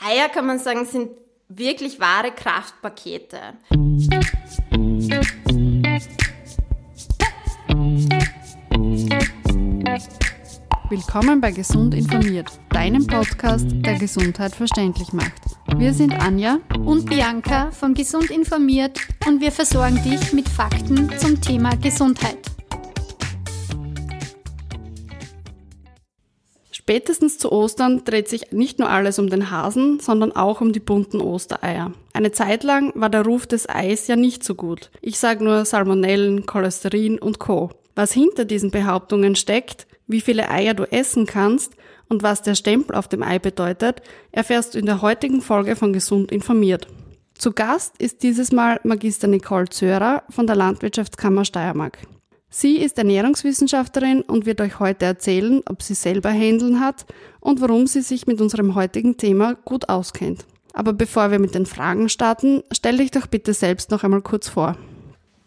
Eier, kann man sagen, sind wirklich wahre Kraftpakete. Willkommen bei Gesund informiert, deinem Podcast, der Gesundheit verständlich macht. Wir sind Anja und Bianca von Gesund informiert und wir versorgen dich mit Fakten zum Thema Gesundheit. Spätestens zu Ostern dreht sich nicht nur alles um den Hasen, sondern auch um die bunten Ostereier. Eine Zeit lang war der Ruf des Eis ja nicht so gut. Ich sage nur Salmonellen, Cholesterin und Co. Was hinter diesen Behauptungen steckt, wie viele Eier du essen kannst und was der Stempel auf dem Ei bedeutet, erfährst du in der heutigen Folge von Gesund informiert. Zu Gast ist dieses Mal Magister Nicole Zörer von der Landwirtschaftskammer Steiermark. Sie ist Ernährungswissenschaftlerin und wird euch heute erzählen, ob sie selber Händeln hat und warum sie sich mit unserem heutigen Thema gut auskennt. Aber bevor wir mit den Fragen starten, stell dich doch bitte selbst noch einmal kurz vor.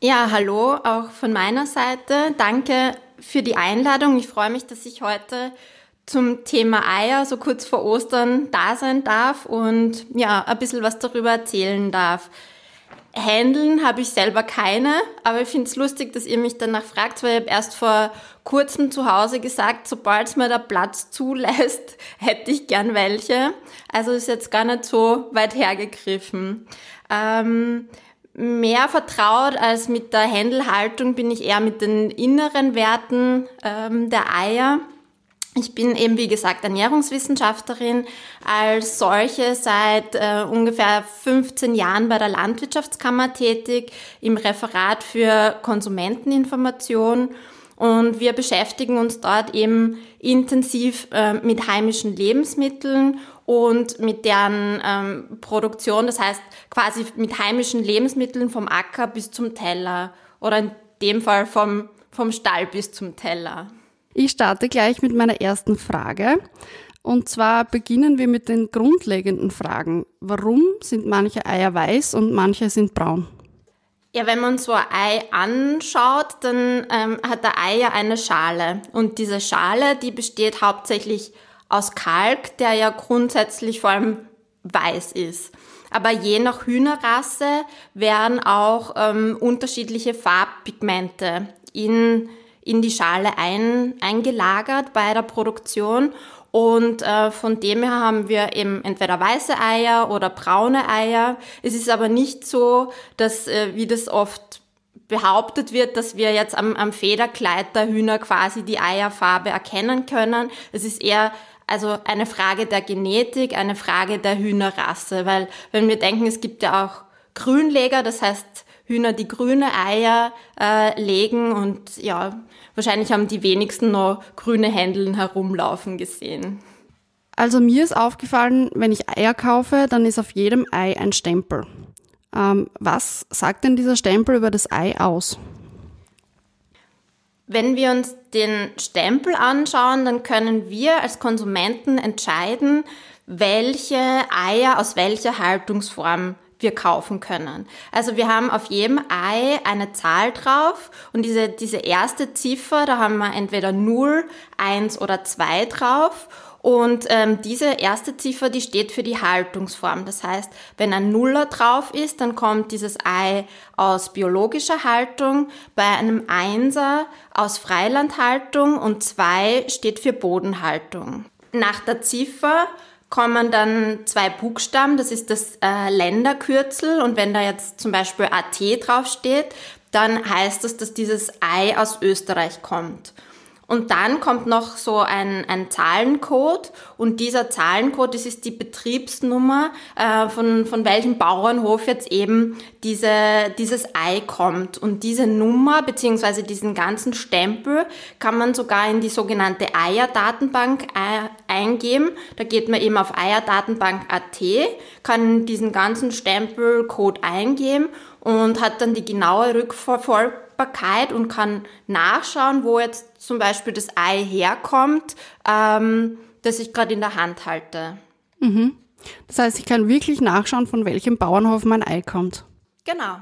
Ja, hallo, auch von meiner Seite. Danke für die Einladung. Ich freue mich, dass ich heute zum Thema Eier so kurz vor Ostern da sein darf und ja, ein bisschen was darüber erzählen darf. Handeln habe ich selber keine, aber ich finde es lustig, dass ihr mich danach fragt, weil ich habe erst vor kurzem zu Hause gesagt, sobald es mir der Platz zulässt, hätte ich gern welche. Also ist jetzt gar nicht so weit hergegriffen. Ähm, mehr vertraut als mit der Händelhaltung bin ich eher mit den inneren Werten ähm, der Eier. Ich bin eben, wie gesagt, Ernährungswissenschaftlerin, als solche seit äh, ungefähr 15 Jahren bei der Landwirtschaftskammer tätig, im Referat für Konsumenteninformation. Und wir beschäftigen uns dort eben intensiv äh, mit heimischen Lebensmitteln und mit deren ähm, Produktion, das heißt quasi mit heimischen Lebensmitteln vom Acker bis zum Teller oder in dem Fall vom, vom Stall bis zum Teller. Ich starte gleich mit meiner ersten Frage. Und zwar beginnen wir mit den grundlegenden Fragen. Warum sind manche Eier weiß und manche sind braun? Ja, wenn man so ein Ei anschaut, dann ähm, hat der Ei ja eine Schale. Und diese Schale, die besteht hauptsächlich aus Kalk, der ja grundsätzlich vor allem weiß ist. Aber je nach Hühnerrasse werden auch ähm, unterschiedliche Farbpigmente in in die Schale ein, eingelagert bei der Produktion. Und äh, von dem her haben wir eben entweder weiße Eier oder braune Eier. Es ist aber nicht so, dass, äh, wie das oft behauptet wird, dass wir jetzt am, am Federkleid der Hühner quasi die Eierfarbe erkennen können. Es ist eher also eine Frage der Genetik, eine Frage der Hühnerrasse, weil wenn wir denken, es gibt ja auch Grünleger, das heißt Hühner, die grüne Eier äh, legen und ja, wahrscheinlich haben die wenigsten noch grüne Händeln herumlaufen gesehen. Also mir ist aufgefallen, wenn ich Eier kaufe, dann ist auf jedem Ei ein Stempel. Ähm, was sagt denn dieser Stempel über das Ei aus? Wenn wir uns den Stempel anschauen, dann können wir als Konsumenten entscheiden, welche Eier aus welcher Haltungsform wir kaufen können. Also wir haben auf jedem Ei eine Zahl drauf und diese, diese erste Ziffer, da haben wir entweder 0, 1 oder 2 drauf. Und ähm, diese erste Ziffer, die steht für die Haltungsform. Das heißt, wenn ein Nuller drauf ist, dann kommt dieses Ei aus biologischer Haltung, bei einem Einser aus Freilandhaltung und 2 steht für Bodenhaltung. Nach der Ziffer kommen dann zwei Buchstaben, das ist das äh, Länderkürzel und wenn da jetzt zum Beispiel AT draufsteht, dann heißt das, dass dieses Ei aus Österreich kommt. Und dann kommt noch so ein, ein Zahlencode und dieser Zahlencode, das ist die Betriebsnummer, äh, von, von welchem Bauernhof jetzt eben diese, dieses Ei kommt. Und diese Nummer beziehungsweise diesen ganzen Stempel kann man sogar in die sogenannte Eierdatenbank äh, eingeben. Da geht man eben auf eierdatenbank.at, kann diesen ganzen Stempelcode eingeben und hat dann die genaue Rückverfolgung Verfügbarkeit und kann nachschauen, wo jetzt zum Beispiel das Ei herkommt, ähm, das ich gerade in der Hand halte. Mhm. Das heißt, ich kann wirklich nachschauen, von welchem Bauernhof mein Ei kommt. Genau.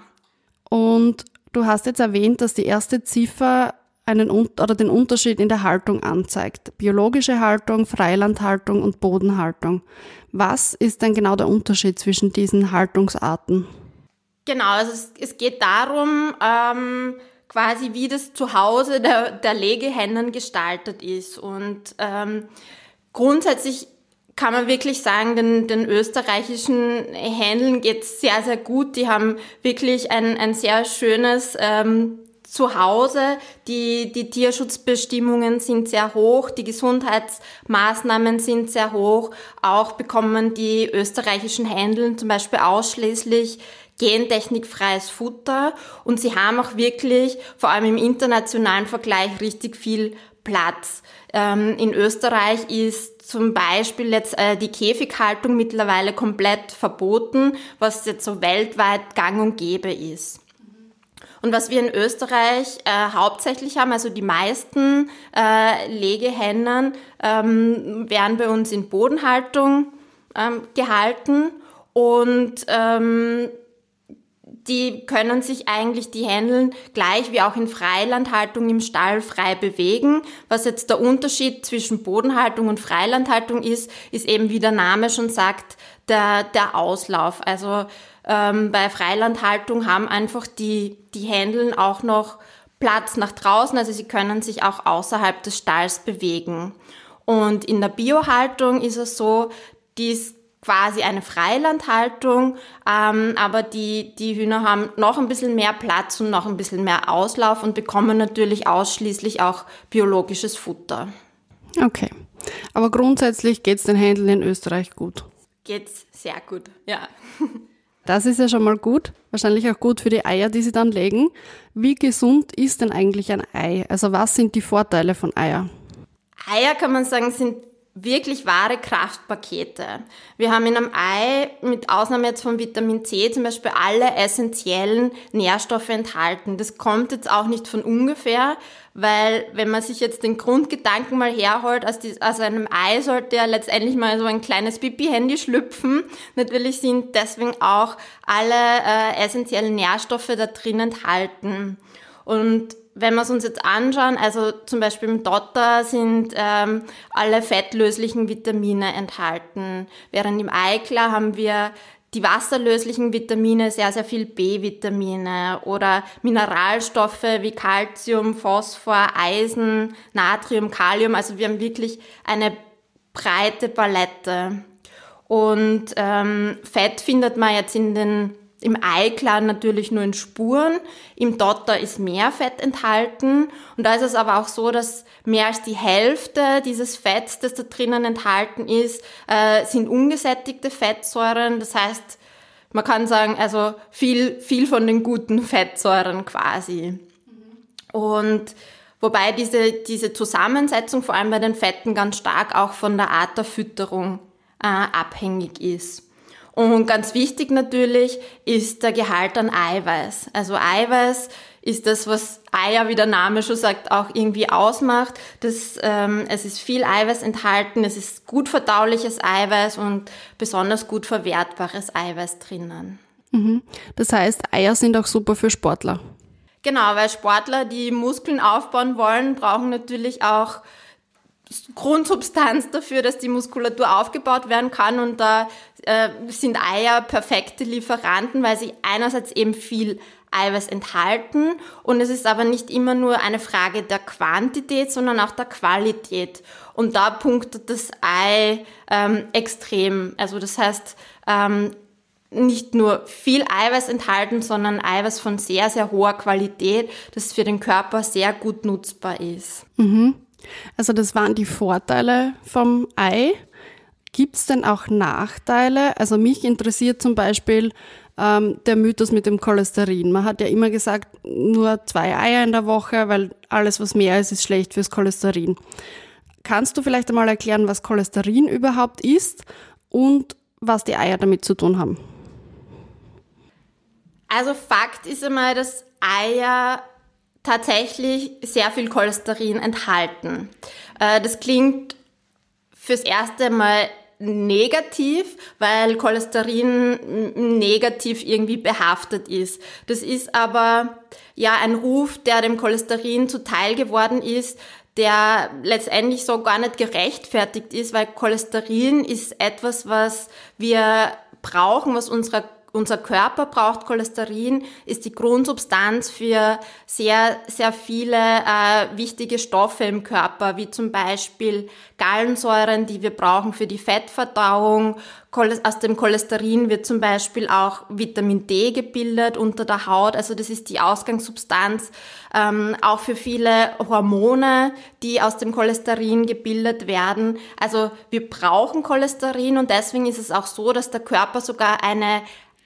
Und du hast jetzt erwähnt, dass die erste Ziffer einen oder den Unterschied in der Haltung anzeigt. Biologische Haltung, Freilandhaltung und Bodenhaltung. Was ist denn genau der Unterschied zwischen diesen Haltungsarten? Genau, also es, es geht darum, ähm, quasi wie das Zuhause der, der Legehennen gestaltet ist. Und ähm, grundsätzlich kann man wirklich sagen, den, den österreichischen Händeln geht's sehr, sehr gut. Die haben wirklich ein, ein sehr schönes ähm, Zuhause. Die, die Tierschutzbestimmungen sind sehr hoch, die Gesundheitsmaßnahmen sind sehr hoch. Auch bekommen die österreichischen Händeln zum Beispiel ausschließlich gentechnikfreies Futter und sie haben auch wirklich, vor allem im internationalen Vergleich, richtig viel Platz. Ähm, in Österreich ist zum Beispiel jetzt äh, die Käfighaltung mittlerweile komplett verboten, was jetzt so weltweit gang und gäbe ist. Und was wir in Österreich äh, hauptsächlich haben, also die meisten äh, Legehennen ähm, werden bei uns in Bodenhaltung ähm, gehalten und ähm, die können sich eigentlich, die Händeln gleich wie auch in Freilandhaltung im Stall frei bewegen. Was jetzt der Unterschied zwischen Bodenhaltung und Freilandhaltung ist, ist eben, wie der Name schon sagt, der, der Auslauf. Also ähm, bei Freilandhaltung haben einfach die, die Händeln auch noch Platz nach draußen, also sie können sich auch außerhalb des Stalls bewegen. Und in der Biohaltung ist es so, die ist quasi eine Freilandhaltung, ähm, aber die, die Hühner haben noch ein bisschen mehr Platz und noch ein bisschen mehr Auslauf und bekommen natürlich ausschließlich auch biologisches Futter. Okay. Aber grundsätzlich geht es den Händeln in Österreich gut. Geht's sehr gut, ja. Das ist ja schon mal gut. Wahrscheinlich auch gut für die Eier, die sie dann legen. Wie gesund ist denn eigentlich ein Ei? Also was sind die Vorteile von Eier? Eier kann man sagen, sind wirklich wahre Kraftpakete. Wir haben in einem Ei, mit Ausnahme jetzt von Vitamin C, zum Beispiel alle essentiellen Nährstoffe enthalten. Das kommt jetzt auch nicht von ungefähr, weil wenn man sich jetzt den Grundgedanken mal herholt, aus, die, einem Ei sollte ja letztendlich mal so ein kleines Pipi-Handy schlüpfen. Natürlich sind deswegen auch alle äh, essentiellen Nährstoffe da drin enthalten. Und wenn wir es uns jetzt anschauen, also zum Beispiel im Dotter sind ähm, alle fettlöslichen Vitamine enthalten, während im Eiklar haben wir die wasserlöslichen Vitamine, sehr, sehr viel B-Vitamine oder Mineralstoffe wie Calcium, Phosphor, Eisen, Natrium, Kalium. Also wir haben wirklich eine breite Palette. Und ähm, Fett findet man jetzt in den im Eiklar natürlich nur in Spuren, im Dotter ist mehr Fett enthalten und da ist es aber auch so, dass mehr als die Hälfte dieses Fetts, das da drinnen enthalten ist, äh, sind ungesättigte Fettsäuren. Das heißt, man kann sagen, also viel, viel von den guten Fettsäuren quasi. Und wobei diese, diese Zusammensetzung vor allem bei den Fetten ganz stark auch von der Art der Fütterung äh, abhängig ist. Und ganz wichtig natürlich ist der Gehalt an Eiweiß. Also Eiweiß ist das, was Eier, wie der Name schon sagt, auch irgendwie ausmacht. Das, ähm, es ist viel Eiweiß enthalten, es ist gut verdauliches Eiweiß und besonders gut verwertbares Eiweiß drinnen. Mhm. Das heißt, Eier sind auch super für Sportler. Genau, weil Sportler, die Muskeln aufbauen wollen, brauchen natürlich auch Grundsubstanz dafür, dass die Muskulatur aufgebaut werden kann und da äh, sind Eier perfekte Lieferanten, weil sie einerseits eben viel Eiweiß enthalten und es ist aber nicht immer nur eine Frage der Quantität, sondern auch der Qualität. Und da punktet das Ei ähm, extrem. Also das heißt, ähm, nicht nur viel Eiweiß enthalten, sondern Eiweiß von sehr, sehr hoher Qualität, das für den Körper sehr gut nutzbar ist. Mhm. Also das waren die Vorteile vom Ei. Gibt es denn auch Nachteile? Also mich interessiert zum Beispiel ähm, der Mythos mit dem Cholesterin. Man hat ja immer gesagt, nur zwei Eier in der Woche, weil alles, was mehr ist, ist schlecht fürs Cholesterin. Kannst du vielleicht einmal erklären, was Cholesterin überhaupt ist und was die Eier damit zu tun haben? Also Fakt ist einmal, dass Eier tatsächlich sehr viel Cholesterin enthalten. Äh, das klingt fürs erste Mal negativ, weil Cholesterin negativ irgendwie behaftet ist. Das ist aber ja ein Ruf, der dem Cholesterin zuteil geworden ist, der letztendlich so gar nicht gerechtfertigt ist, weil Cholesterin ist etwas, was wir brauchen, was unserer unser Körper braucht Cholesterin, ist die Grundsubstanz für sehr, sehr viele äh, wichtige Stoffe im Körper, wie zum Beispiel Gallensäuren, die wir brauchen für die Fettverdauung. Aus dem Cholesterin wird zum Beispiel auch Vitamin D gebildet unter der Haut. Also das ist die Ausgangssubstanz ähm, auch für viele Hormone, die aus dem Cholesterin gebildet werden. Also wir brauchen Cholesterin und deswegen ist es auch so, dass der Körper sogar eine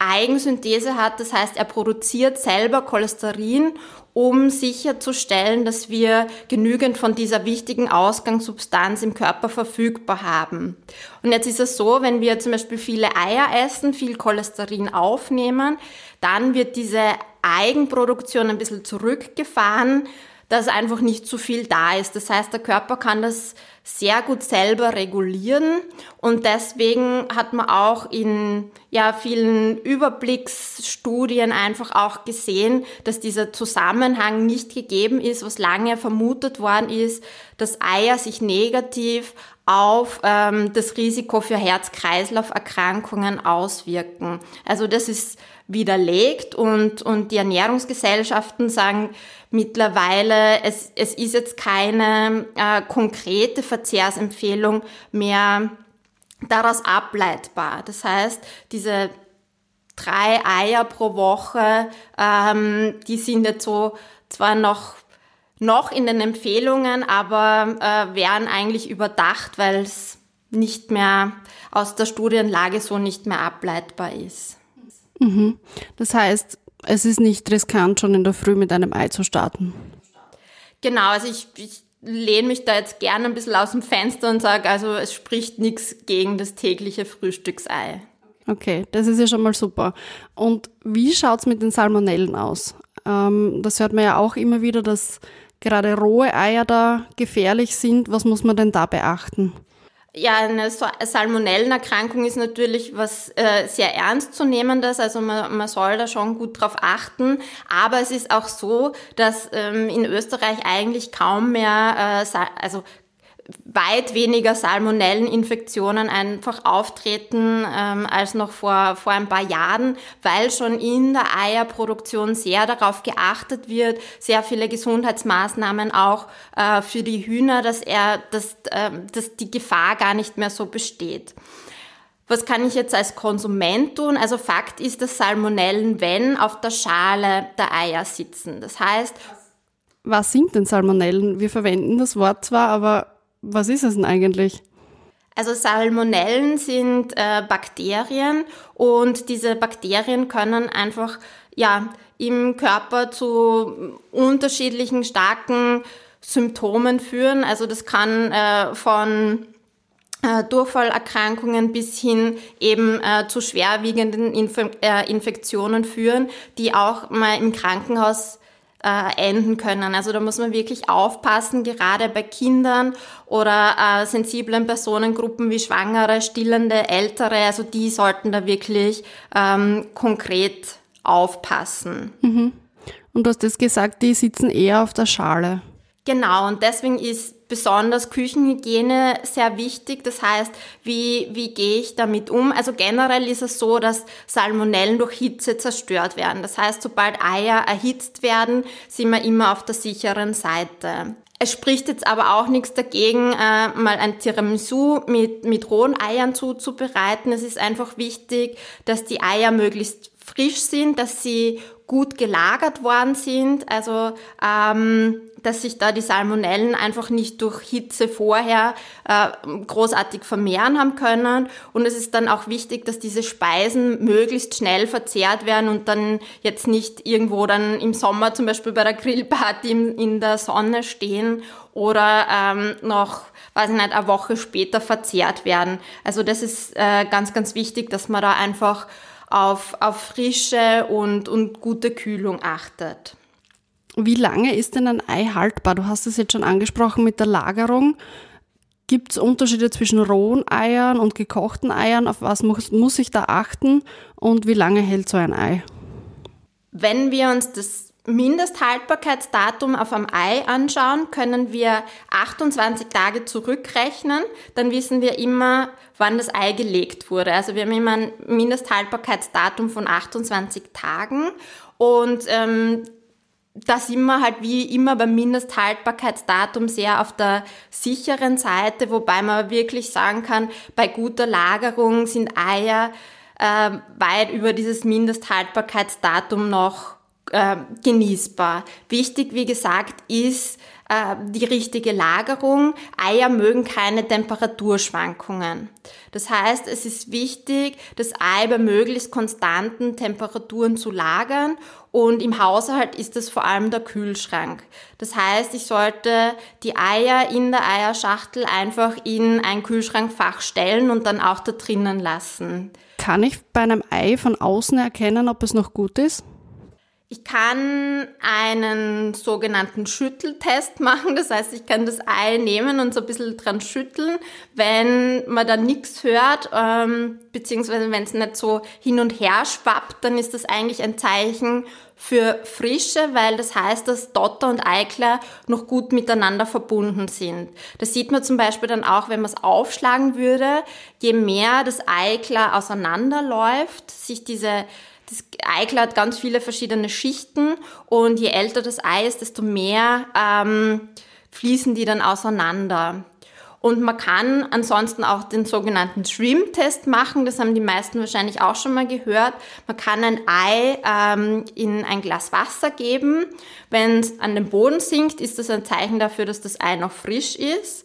Eigensynthese hat. Das heißt, er produziert selber Cholesterin, um sicherzustellen, dass wir genügend von dieser wichtigen Ausgangssubstanz im Körper verfügbar haben. Und jetzt ist es so, wenn wir zum Beispiel viele Eier essen, viel Cholesterin aufnehmen, dann wird diese Eigenproduktion ein bisschen zurückgefahren dass einfach nicht zu viel da ist. Das heißt, der Körper kann das sehr gut selber regulieren und deswegen hat man auch in ja, vielen Überblicksstudien einfach auch gesehen, dass dieser Zusammenhang nicht gegeben ist, was lange vermutet worden ist, dass Eier sich negativ auf ähm, das Risiko für Herz-Kreislauf-Erkrankungen auswirken. Also das ist widerlegt und, und die Ernährungsgesellschaften sagen mittlerweile, es, es ist jetzt keine äh, konkrete Verzehrsempfehlung mehr daraus ableitbar. Das heißt, diese drei Eier pro Woche, ähm, die sind jetzt so zwar noch noch in den Empfehlungen, aber äh, werden eigentlich überdacht, weil es nicht mehr aus der Studienlage so nicht mehr ableitbar ist. Mhm. Das heißt, es ist nicht riskant, schon in der Früh mit einem Ei zu starten. Genau, also ich, ich lehne mich da jetzt gerne ein bisschen aus dem Fenster und sage, also es spricht nichts gegen das tägliche Frühstücksei. Okay, das ist ja schon mal super. Und wie schaut es mit den Salmonellen aus? Ähm, das hört man ja auch immer wieder, dass gerade rohe Eier da gefährlich sind. Was muss man denn da beachten? Ja, eine Salmonellenerkrankung ist natürlich was äh, sehr ernstzunehmendes, also man, man soll da schon gut drauf achten. Aber es ist auch so, dass ähm, in Österreich eigentlich kaum mehr, äh, also weit weniger Salmonelleninfektionen einfach auftreten ähm, als noch vor, vor ein paar Jahren, weil schon in der Eierproduktion sehr darauf geachtet wird, sehr viele Gesundheitsmaßnahmen auch äh, für die Hühner, dass, er, dass, äh, dass die Gefahr gar nicht mehr so besteht. Was kann ich jetzt als Konsument tun? Also Fakt ist, dass Salmonellen, wenn auf der Schale der Eier sitzen. Das heißt, was sind denn Salmonellen? Wir verwenden das Wort zwar, aber was ist es denn eigentlich? Also Salmonellen sind äh, Bakterien und diese Bakterien können einfach ja im Körper zu unterschiedlichen starken Symptomen führen. Also das kann äh, von äh, Durchfallerkrankungen bis hin eben äh, zu schwerwiegenden Inf äh, Infektionen führen, die auch mal im Krankenhaus äh, enden können. Also da muss man wirklich aufpassen, gerade bei Kindern oder äh, sensiblen Personengruppen wie Schwangere, Stillende, Ältere. Also die sollten da wirklich ähm, konkret aufpassen. Mhm. Und du hast jetzt gesagt, die sitzen eher auf der Schale. Genau, und deswegen ist besonders Küchenhygiene sehr wichtig. Das heißt, wie, wie gehe ich damit um? Also generell ist es so, dass Salmonellen durch Hitze zerstört werden. Das heißt, sobald Eier erhitzt werden, sind wir immer auf der sicheren Seite. Es spricht jetzt aber auch nichts dagegen, äh, mal ein Tiramisu mit, mit rohen Eiern zuzubereiten. Es ist einfach wichtig, dass die Eier möglichst frisch sind, dass sie gut gelagert worden sind. Also ähm, dass sich da die Salmonellen einfach nicht durch Hitze vorher äh, großartig vermehren haben können. Und es ist dann auch wichtig, dass diese Speisen möglichst schnell verzehrt werden und dann jetzt nicht irgendwo dann im Sommer zum Beispiel bei der Grillparty in, in der Sonne stehen oder ähm, noch, weiß ich nicht, eine Woche später verzehrt werden. Also das ist äh, ganz, ganz wichtig, dass man da einfach auf, auf Frische und, und gute Kühlung achtet. Wie lange ist denn ein Ei haltbar? Du hast es jetzt schon angesprochen mit der Lagerung. Gibt es Unterschiede zwischen rohen Eiern und gekochten Eiern? Auf was muss, muss ich da achten? Und wie lange hält so ein Ei? Wenn wir uns das Mindesthaltbarkeitsdatum auf einem Ei anschauen, können wir 28 Tage zurückrechnen. Dann wissen wir immer, wann das Ei gelegt wurde. Also wir haben immer ein Mindesthaltbarkeitsdatum von 28 Tagen. Und ähm, da sind wir halt wie immer beim Mindesthaltbarkeitsdatum sehr auf der sicheren Seite, wobei man wirklich sagen kann, bei guter Lagerung sind Eier äh, weit über dieses Mindesthaltbarkeitsdatum noch äh, genießbar. Wichtig, wie gesagt, ist äh, die richtige Lagerung. Eier mögen keine Temperaturschwankungen. Das heißt, es ist wichtig, das Ei bei möglichst konstanten Temperaturen zu lagern und im Haushalt ist es vor allem der Kühlschrank. Das heißt, ich sollte die Eier in der Eierschachtel einfach in ein Kühlschrankfach stellen und dann auch da drinnen lassen. Kann ich bei einem Ei von außen erkennen, ob es noch gut ist? Ich kann einen sogenannten Schütteltest machen. Das heißt, ich kann das Ei nehmen und so ein bisschen dran schütteln. Wenn man da nichts hört, ähm, beziehungsweise wenn es nicht so hin und her schwappt, dann ist das eigentlich ein Zeichen für Frische, weil das heißt, dass Dotter und Eikler noch gut miteinander verbunden sind. Das sieht man zum Beispiel dann auch, wenn man es aufschlagen würde. Je mehr das Eiklar auseinanderläuft, sich diese das Eiklar hat ganz viele verschiedene Schichten und je älter das Ei ist, desto mehr ähm, fließen die dann auseinander. Und man kann ansonsten auch den sogenannten Shrimp-Test machen. Das haben die meisten wahrscheinlich auch schon mal gehört. Man kann ein Ei ähm, in ein Glas Wasser geben. Wenn es an den Boden sinkt, ist das ein Zeichen dafür, dass das Ei noch frisch ist.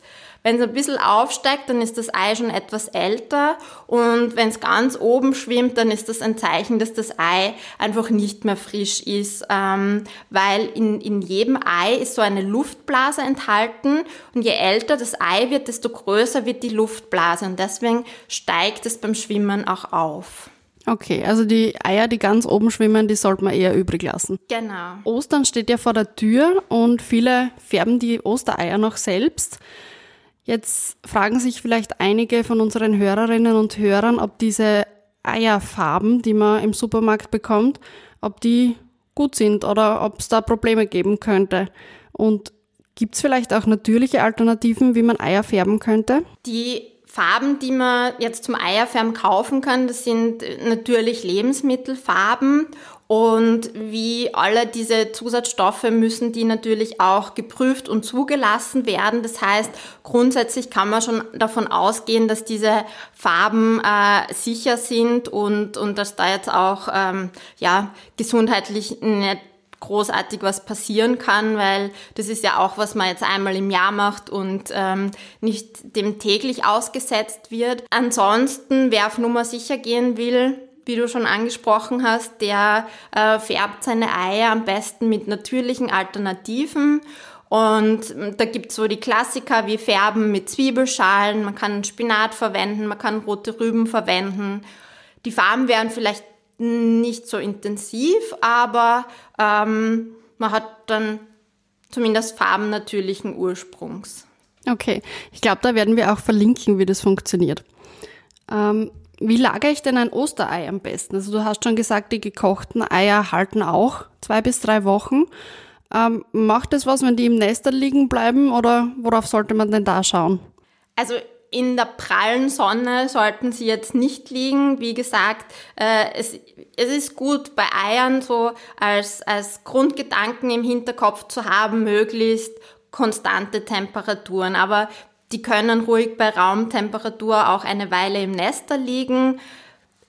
Wenn es ein bisschen aufsteigt, dann ist das Ei schon etwas älter und wenn es ganz oben schwimmt, dann ist das ein Zeichen, dass das Ei einfach nicht mehr frisch ist, ähm, weil in, in jedem Ei ist so eine Luftblase enthalten und je älter das Ei wird, desto größer wird die Luftblase und deswegen steigt es beim Schwimmen auch auf. Okay, also die Eier, die ganz oben schwimmen, die sollte man eher übrig lassen. Genau. Ostern steht ja vor der Tür und viele färben die Ostereier noch selbst. Jetzt fragen sich vielleicht einige von unseren Hörerinnen und Hörern, ob diese Eierfarben, die man im Supermarkt bekommt, ob die gut sind oder ob es da Probleme geben könnte. Und gibt es vielleicht auch natürliche Alternativen, wie man Eier färben könnte? Die Farben, die man jetzt zum Eierfärben kaufen kann, das sind natürlich Lebensmittelfarben und wie alle diese Zusatzstoffe müssen die natürlich auch geprüft und zugelassen werden. Das heißt, grundsätzlich kann man schon davon ausgehen, dass diese Farben äh, sicher sind und, und dass da jetzt auch ähm, ja, gesundheitlich nicht großartig was passieren kann, weil das ist ja auch, was man jetzt einmal im Jahr macht und ähm, nicht dem täglich ausgesetzt wird. Ansonsten, wer auf Nummer sicher gehen will, wie du schon angesprochen hast, der äh, färbt seine Eier am besten mit natürlichen Alternativen. Und da gibt's so die Klassiker wie Färben mit Zwiebelschalen, man kann Spinat verwenden, man kann rote Rüben verwenden. Die Farben wären vielleicht nicht so intensiv, aber ähm, man hat dann zumindest Farben natürlichen Ursprungs. Okay, ich glaube, da werden wir auch verlinken, wie das funktioniert. Ähm, wie lagere ich denn ein Osterei am besten? Also du hast schon gesagt, die gekochten Eier halten auch zwei bis drei Wochen. Ähm, macht es was, wenn die im Nester liegen bleiben oder worauf sollte man denn da schauen? Also in der prallen Sonne sollten sie jetzt nicht liegen. Wie gesagt, äh, es, es ist gut bei Eiern so als, als Grundgedanken im Hinterkopf zu haben, möglichst konstante Temperaturen. Aber die können ruhig bei Raumtemperatur auch eine Weile im Nester liegen.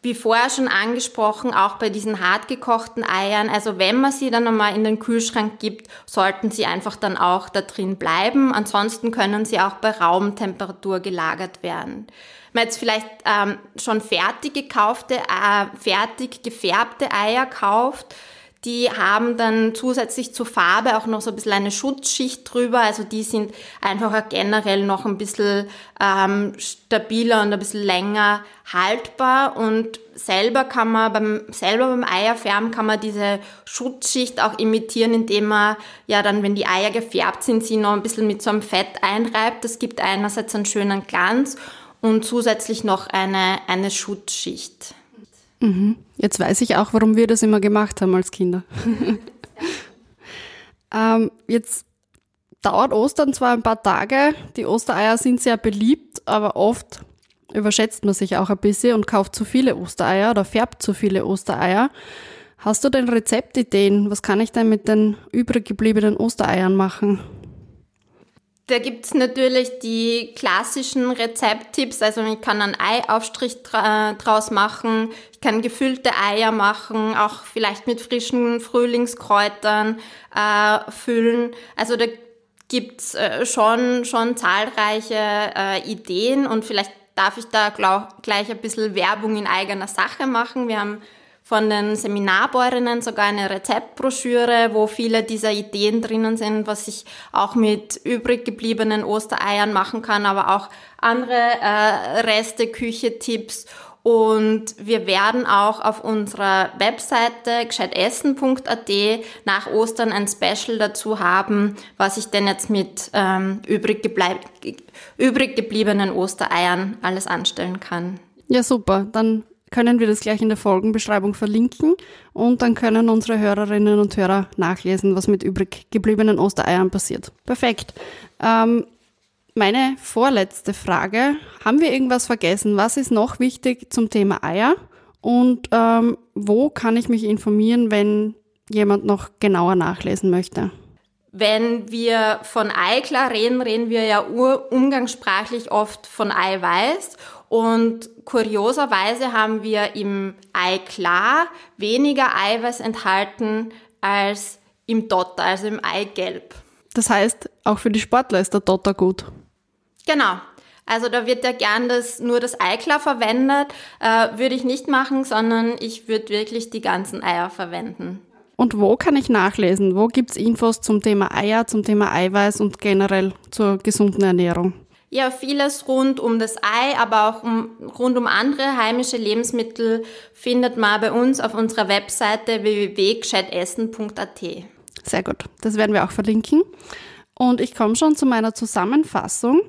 Wie vorher schon angesprochen, auch bei diesen hartgekochten Eiern, also wenn man sie dann nochmal in den Kühlschrank gibt, sollten sie einfach dann auch da drin bleiben. Ansonsten können sie auch bei Raumtemperatur gelagert werden. Wenn man jetzt vielleicht ähm, schon fertig gekaufte, äh, fertig gefärbte Eier kauft, Die haben dann zusätzlich zur Farbe auch noch so ein bisschen eine Schutzschicht drüber. Also die sind einfach generell noch ein bisschen ähm, stabiler und ein bisschen länger haltbar. Und selber kann man beim, selber beim Eierfärben kann man diese Schutzschicht auch imitieren, indem man ja dann, wenn die Eier gefärbt sind, sie noch ein bisschen mit so einem Fett einreibt. Das gibt einerseits einen schönen Glanz und zusätzlich noch eine, eine Schutzschicht. Mhm. Jetzt weiß ich auch, warum wir das immer gemacht haben als Kinder. ähm, jetzt dauert Ostern zwar ein paar Tage, die Ostereier sind sehr beliebt, aber oft überschätzt man sich auch ein bisschen und kauft zu viele Ostereier oder färbt zu viele Ostereier. Hast du denn Rezeptideen? Was kann ich denn mit den übrig gebliebenen Ostereiern machen? Da gibt's natürlich die klassischen Rezepttipps. Also ich kann einen Eiaufstrich dra draus machen, ich kann gefüllte Eier machen, auch vielleicht mit frischen Frühlingskräutern äh, füllen. Also da gibt's äh, schon, schon zahlreiche äh, Ideen und vielleicht darf ich da glaub, gleich ein bisschen Werbung in eigener Sache machen. Wir haben von den Seminarbäuerinnen sogar eine Rezeptbroschüre, wo viele dieser Ideen drinnen sind, was ich auch mit übrig gebliebenen Ostereiern machen kann, aber auch andere äh, Reste, Küche-Tipps. Und wir werden auch auf unserer Webseite gescheitessen.at nach Ostern ein Special dazu haben, was ich denn jetzt mit ähm, übrig, übrig gebliebenen Ostereiern alles anstellen kann. Ja, super. Dann können wir das gleich in der Folgenbeschreibung verlinken und dann können unsere Hörerinnen und Hörer nachlesen, was mit übrig gebliebenen Ostereiern passiert. Perfekt. Ähm, meine vorletzte Frage. Haben wir irgendwas vergessen? Was ist noch wichtig zum Thema Eier? Und ähm, wo kann ich mich informieren, wenn jemand noch genauer nachlesen möchte? Wenn wir von Eiklar reden, reden wir ja umgangssprachlich oft von Eiweiß. Und kurioserweise haben wir im Eiklar weniger Eiweiß enthalten als im Dotter, also im Eigelb. Das heißt, auch für die Sportler ist der Dotter gut. Genau. Also da wird ja gern das, nur das Eiklar verwendet. Äh, würde ich nicht machen, sondern ich würde wirklich die ganzen Eier verwenden. Und wo kann ich nachlesen? Wo gibt es Infos zum Thema Eier, zum Thema Eiweiß und generell zur gesunden Ernährung? Ja, vieles rund um das Ei, aber auch um, rund um andere heimische Lebensmittel findet man bei uns auf unserer Webseite www.gescheitessen.at. Sehr gut, das werden wir auch verlinken. Und ich komme schon zu meiner Zusammenfassung,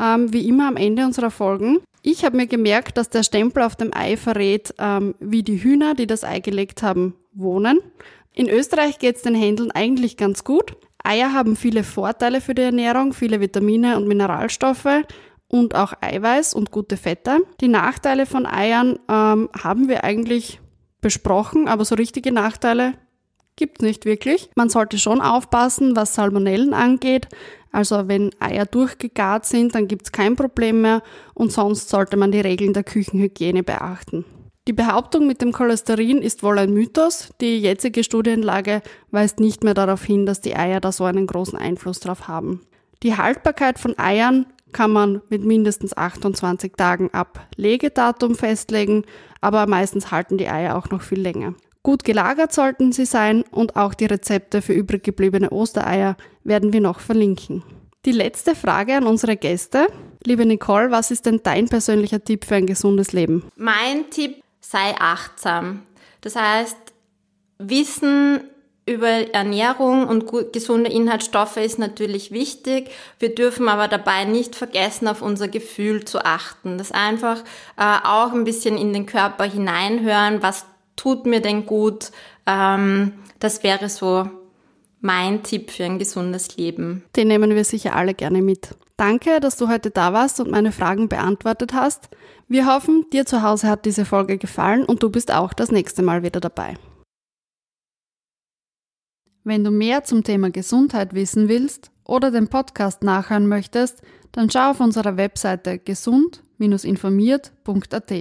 ähm, wie immer am Ende unserer Folgen. Ich habe mir gemerkt, dass der Stempel auf dem Ei verrät, ähm, wie die Hühner, die das Ei gelegt haben, wohnen. In Österreich geht es den Händeln eigentlich ganz gut. Eier haben viele Vorteile für die Ernährung, viele Vitamine und Mineralstoffe und auch Eiweiß und gute Fette. Die Nachteile von Eiern ähm, haben wir eigentlich besprochen, aber so richtige Nachteile gibt es nicht wirklich. Man sollte schon aufpassen, was Salmonellen angeht. Also wenn Eier durchgegart sind, dann gibt es kein Problem mehr und sonst sollte man die Regeln der Küchenhygiene beachten. Die Behauptung mit dem Cholesterin ist wohl ein Mythos. Die jetzige Studienlage weist nicht mehr darauf hin, dass die Eier da so einen großen Einfluss drauf haben. Die Haltbarkeit von Eiern kann man mit mindestens 28 Tagen ab Legedatum festlegen, aber meistens halten die Eier auch noch viel länger. Gut gelagert sollten sie sein und auch die Rezepte für übrig gebliebene Ostereier werden wir noch verlinken. Die letzte Frage an unsere Gäste. Liebe Nicole, was ist denn dein persönlicher Tipp für ein gesundes Leben? Mein Tipp sei achtsam. Das heißt, Wissen über Ernährung und gesunde Inhaltsstoffe ist natürlich wichtig. Wir dürfen aber dabei nicht vergessen, auf unser Gefühl zu achten. Das einfach äh, auch ein bisschen in den Körper hineinhören, was tut mir denn gut. Ähm, das wäre so mein Tipp für ein gesundes Leben. Den nehmen wir sicher alle gerne mit. Danke, dass du heute da warst und meine Fragen beantwortet hast. Wir hoffen, dir zu Hause hat diese Folge gefallen und du bist auch das nächste Mal wieder dabei. Wenn du mehr zum Thema Gesundheit wissen willst oder den Podcast nachhören möchtest, dann schau auf unserer Webseite gesund-informiert.at.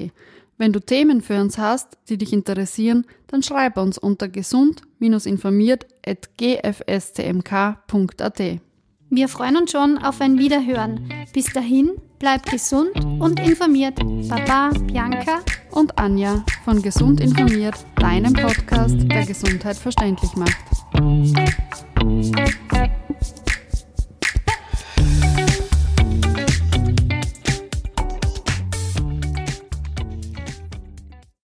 Wenn du Themen für uns hast, die dich interessieren, dann schreib uns unter gesund-informiert.gfscmk.at. Wir freuen uns schon auf ein Wiederhören. Bis dahin, bleibt gesund und informiert. Baba, Bianca und Anja von Gesund informiert, deinem Podcast, der Gesundheit verständlich macht.